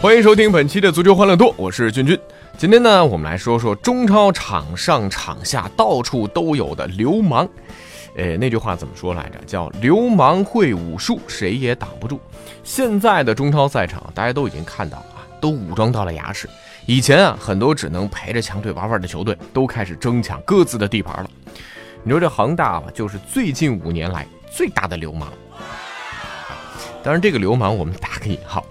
欢迎收听本期的足球欢乐多，我是俊俊。今天呢，我们来说说中超场上场下到处都有的流氓。呃，那句话怎么说来着？叫“流氓会武术，谁也挡不住”。现在的中超赛场，大家都已经看到了，都武装到了牙齿。以前啊，很多只能陪着强队玩玩的球队，都开始争抢各自的地盘了。你说这恒大吧，就是最近五年来最大的流氓。当然，这个流氓我们打个引号。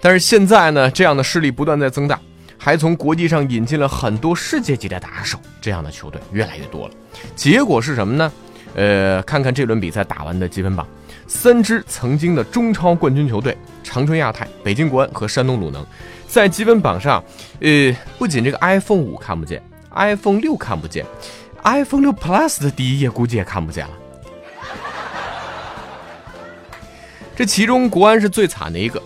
但是现在呢，这样的势力不断在增大，还从国际上引进了很多世界级的打手，这样的球队越来越多了。结果是什么呢？呃，看看这轮比赛打完的积分榜，三支曾经的中超冠军球队——长春亚泰、北京国安和山东鲁能，在积分榜上，呃，不仅这个 iPhone 五看不见，iPhone 六看不见，iPhone 六 Plus 的第一页估计也看不见了。这其中国安是最惨的一个。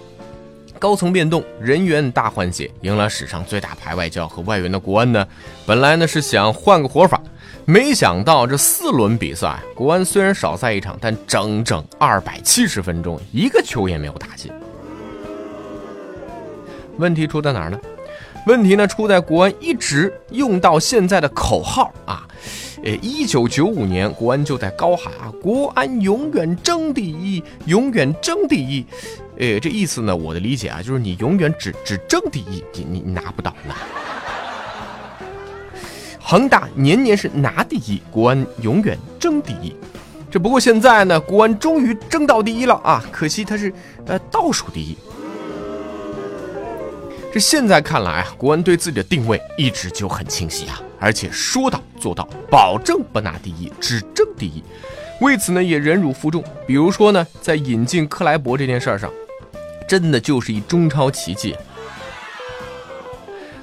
高层变动，人员大换血，迎来史上最大牌外教和外援的国安呢，本来呢是想换个活法，没想到这四轮比赛，国安虽然少赛一场，但整整二百七十分钟，一个球也没有打进。问题出在哪儿呢？问题呢出在国安一直用到现在的口号啊，呃，一九九五年国安就在高喊啊，国安永远争第一，永远争第一。呃，这意思呢？我的理解啊，就是你永远只只争第一，你你拿不到呢。恒大年年是拿第一，国安永远争第一。这不过现在呢，国安终于争到第一了啊！可惜他是呃倒数第一。这现在看来啊，国安对自己的定位一直就很清晰啊，而且说到做到，保证不拿第一，只争第一。为此呢，也忍辱负重。比如说呢，在引进克莱伯这件事儿上。真的就是一中超奇迹。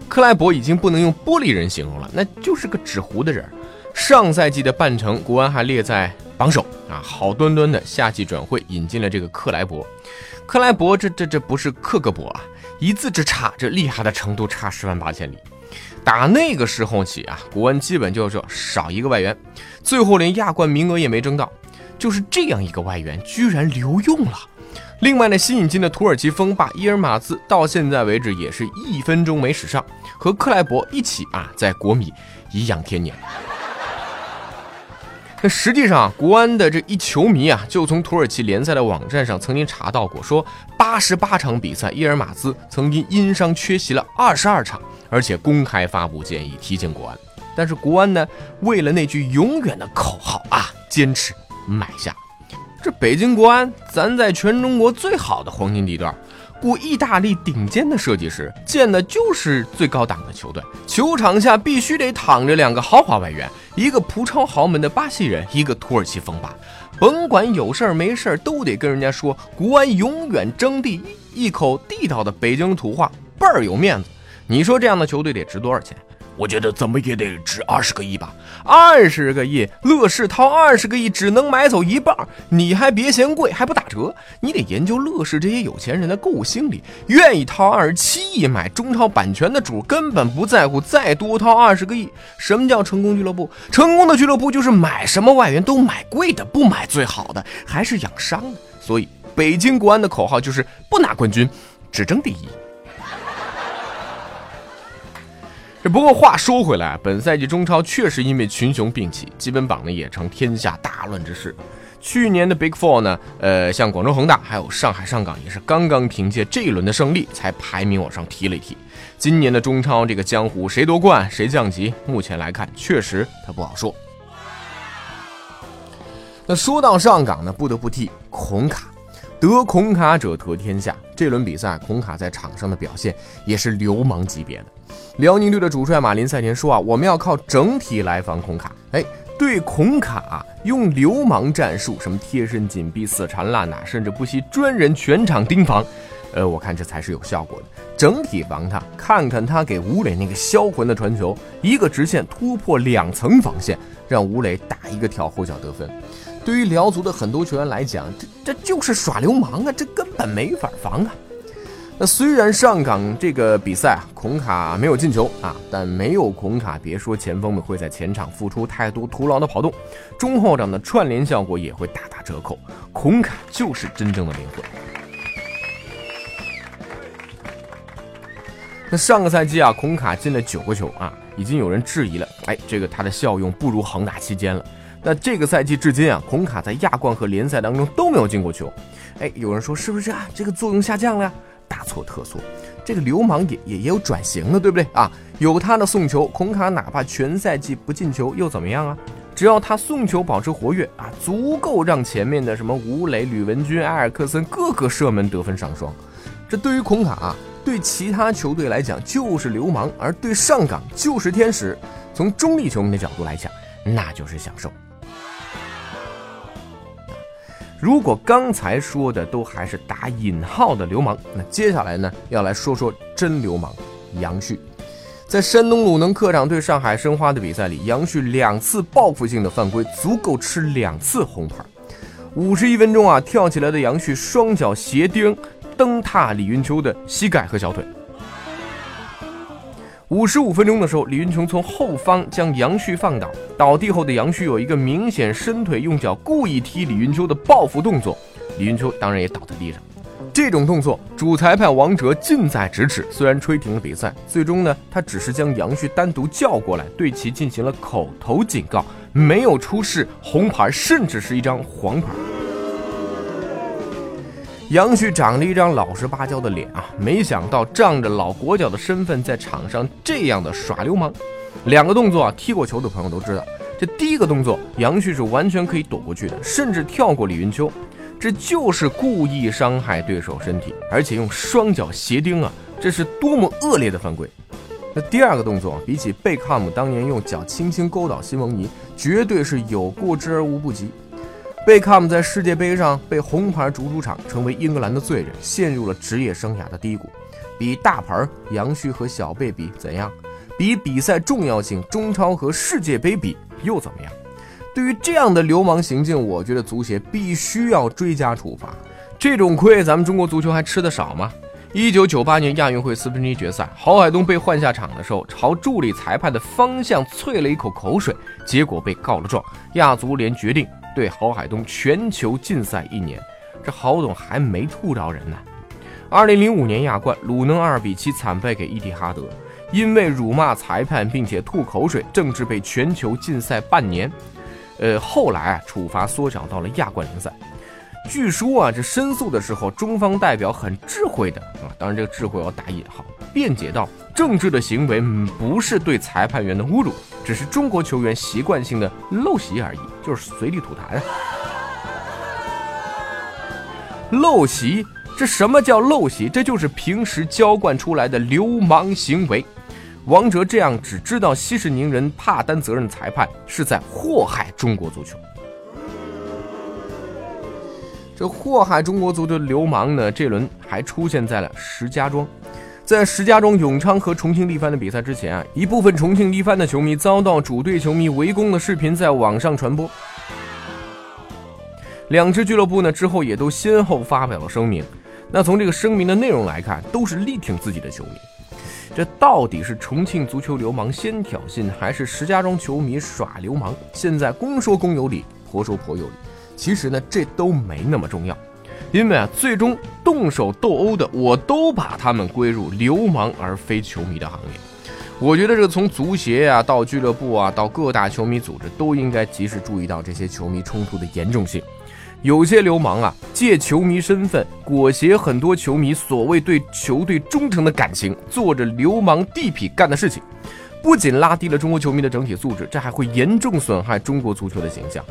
克莱伯已经不能用玻璃人形容了，那就是个纸糊的人。上赛季的半程，国安还列在榜首啊，好端端的夏季转会引进了这个克莱伯。克莱伯这这这不是克格勃啊，一字之差，这厉害的程度差十万八千里。打那个时候起啊，国安基本就是少一个外援，最后连亚冠名额也没争到。就是这样一个外援，居然留用了。另外呢，新引进的土耳其锋霸伊尔马兹到现在为止也是一分钟没使上，和克莱伯一起啊，在国米颐养天年。那实际上，国安的这一球迷啊，就从土耳其联赛的网站上曾经查到过，说八十八场比赛，伊尔马兹曾经因伤缺席了二十二场，而且公开发布建议提进国安。但是国安呢，为了那句永远的口号啊，坚持买下。这北京国安，咱在全中国最好的黄金地段，雇意大利顶尖的设计师，建的就是最高档的球队。球场下必须得躺着两个豪华外援，一个葡超豪门的巴西人，一个土耳其锋霸。甭管有事儿没事儿，都得跟人家说国安永远争第一，一口地道的北京土话，倍儿有面子。你说这样的球队得值多少钱？我觉得怎么也得值二十个亿吧，二十个亿，乐视掏二十个亿只能买走一半，你还别嫌贵，还不打折。你得研究乐视这些有钱人的购物心理，愿意掏二十七亿买中超版权的主根本不在乎再多掏二十个亿。什么叫成功俱乐部？成功的俱乐部就是买什么外援都买贵的，不买最好的，还是养伤的。所以北京国安的口号就是不拿冠军，只争第一。这不过话说回来，本赛季中超确实因为群雄并起，积分榜呢也成天下大乱之势。去年的 Big Four 呢，呃，像广州恒大还有上海上港也是刚刚凭借这一轮的胜利才排名往上提了一提。今年的中超这个江湖谁夺冠谁降级，目前来看确实它不好说。那说到上港呢，不得不提孔卡，得孔卡者得天下。这轮比赛孔卡在场上的表现也是流氓级别的。辽宁队的主帅马林赛前说啊，我们要靠整体来防孔卡。哎，对孔卡用流氓战术，什么贴身紧逼、死缠烂打，甚至不惜专人全场盯防，呃，我看这才是有效果的。整体防他，看看他给吴磊那个销魂的传球，一个直线突破两层防线，让吴磊打一个跳后脚得分。对于辽足的很多球员来讲，这这就是耍流氓啊，这根本没法防啊。那虽然上港这个比赛啊，孔卡没有进球啊，但没有孔卡，别说前锋们会在前场付出太多徒劳的跑动，中后场的串联效果也会大打折扣。孔卡就是真正的灵魂。那上个赛季啊，孔卡进了九个球啊，已经有人质疑了，哎，这个他的效用不如恒大期间了。那这个赛季至今啊，孔卡在亚冠和联赛当中都没有进过球，哎，有人说是不是啊？这个作用下降了呀？大错特错，这个流氓也也也有转型了，对不对啊？有他的送球，孔卡哪怕全赛季不进球又怎么样啊？只要他送球保持活跃啊，足够让前面的什么吴磊、吕文君、埃尔克森各个射门得分上双。这对于孔卡啊，对其他球队来讲就是流氓，而对上港就是天使。从中立球迷的角度来讲，那就是享受。如果刚才说的都还是打引号的流氓，那接下来呢，要来说说真流氓杨旭。在山东鲁能客场对上海申花的比赛里，杨旭两次报复性的犯规，足够吃两次红牌。五十一分钟啊，跳起来的杨旭双脚鞋钉蹬踏李云秋的膝盖和小腿。五十五分钟的时候，李云琼从后方将杨旭放倒，倒地后的杨旭有一个明显伸腿用脚故意踢李云秋的报复动作，李云秋当然也倒在地上。这种动作，主裁判王哲近在咫尺，虽然吹停了比赛，最终呢，他只是将杨旭单独叫过来，对其进行了口头警告，没有出示红牌，甚至是一张黄牌。杨旭长了一张老实巴交的脸啊，没想到仗着老国脚的身份，在场上这样的耍流氓。两个动作啊，踢过球的朋友都知道。这第一个动作，杨旭是完全可以躲过去的，甚至跳过李云秋，这就是故意伤害对手身体，而且用双脚斜钉啊，这是多么恶劣的犯规。那第二个动作，比起贝克汉姆当年用脚轻轻勾倒西蒙尼，绝对是有过之而无不及。贝克姆在世界杯上被红牌逐出场，成为英格兰的罪人，陷入了职业生涯的低谷。比大牌杨旭和小贝比怎样？比比赛重要性，中超和世界杯比又怎么样？对于这样的流氓行径，我觉得足协必须要追加处罚。这种亏咱们中国足球还吃得少吗？一九九八年亚运会四分之一决赛，郝海东被换下场的时候，朝助理裁判的方向啐了一口口水，结果被告了状。亚足联决定。对郝海东全球禁赛一年，这郝总还没吐着人呢。二零零五年亚冠，鲁能二比七惨败给伊蒂哈德，因为辱骂裁判并且吐口水，郑智被全球禁赛半年。呃，后来啊，处罚缩小到了亚冠联赛。据说啊，这申诉的时候，中方代表很智慧的啊，当然这个智慧要打引号，辩解道，政治的行为不是对裁判员的侮辱。只是中国球员习惯性的陋习而已，就是随地吐痰！陋习，这什么叫陋习？这就是平时娇惯出来的流氓行为。王哲这样只知道息事宁人、怕担责任的裁判，是在祸害中国足球。这祸害中国足球的流氓呢，这轮还出现在了石家庄。在石家庄永昌和重庆力帆的比赛之前啊，一部分重庆力帆的球迷遭到主队球迷围攻的视频在网上传播。两支俱乐部呢之后也都先后发表了声明。那从这个声明的内容来看，都是力挺自己的球迷。这到底是重庆足球流氓先挑衅，还是石家庄球迷耍流氓？现在公说公有理，婆说婆有理。其实呢，这都没那么重要。因为啊，最终动手斗殴的，我都把他们归入流氓而非球迷的行列。我觉得这个从足协啊到俱乐部啊到各大球迷组织，都应该及时注意到这些球迷冲突的严重性。有些流氓啊，借球迷身份裹挟很多球迷所谓对球队忠诚的感情，做着流氓地痞干的事情，不仅拉低了中国球迷的整体素质，这还会严重损害中国足球的形象。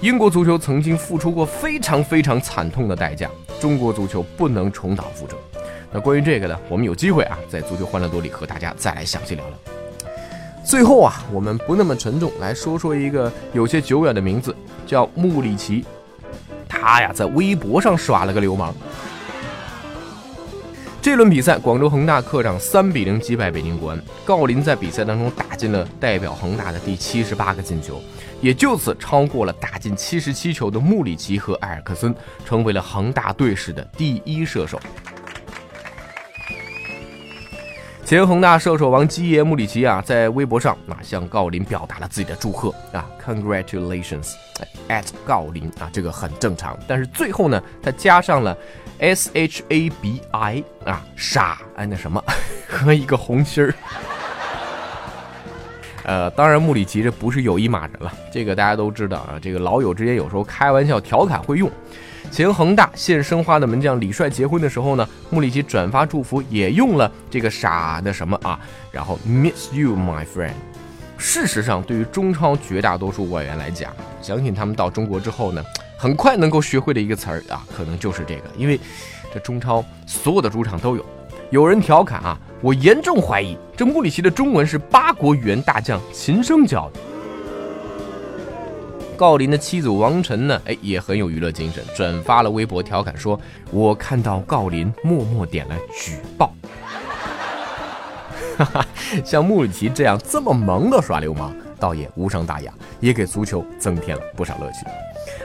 英国足球曾经付出过非常非常惨痛的代价，中国足球不能重蹈覆辙。那关于这个呢，我们有机会啊，在足球欢乐多里和大家再来详细聊聊。最后啊，我们不那么沉重，来说说一个有些久远的名字，叫穆里奇。他呀，在微博上耍了个流氓。这轮比赛，广州恒大客场三比零击败北京国安。郜林在比赛当中打进了代表恒大的第七十八个进球，也就此超过了打进七十七球的穆里奇和埃尔克森，成为了恒大队史的第一射手。前恒大射手王基爷穆里奇啊，在微博上啊向郜林表达了自己的祝贺啊，Congratulations at 郜林啊，这个很正常。但是最后呢，他加上了。S H A B I 啊，傻哎，那什么和一个红心儿。呃，当然穆里奇这不是有意骂人了，这个大家都知道啊。这个老友之间有时候开玩笑调侃会用。前恒大现申花的门将李帅结婚的时候呢，穆里奇转发祝福也用了这个傻的什么啊，然后 Miss you, my friend。事实上，对于中超绝大多数外援来讲，相信他们到中国之后呢。很快能够学会的一个词儿啊，可能就是这个，因为这中超所有的主场都有。有人调侃啊，我严重怀疑这穆里奇的中文是八国语言大将秦升教的。郜林的妻子王晨呢，哎，也很有娱乐精神，转发了微博调侃说：“我看到郜林默默点了举报。”哈哈，像穆里奇这样这么萌的耍流氓，倒也无伤大雅，也给足球增添了不少乐趣。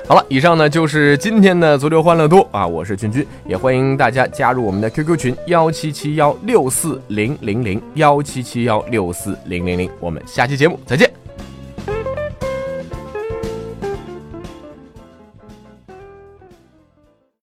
好了，以上呢就是今天的足球欢乐多啊！我是君君，也欢迎大家加入我们的 QQ 群幺七七幺六四零零零幺七七幺六四零零零，我们下期节目再见。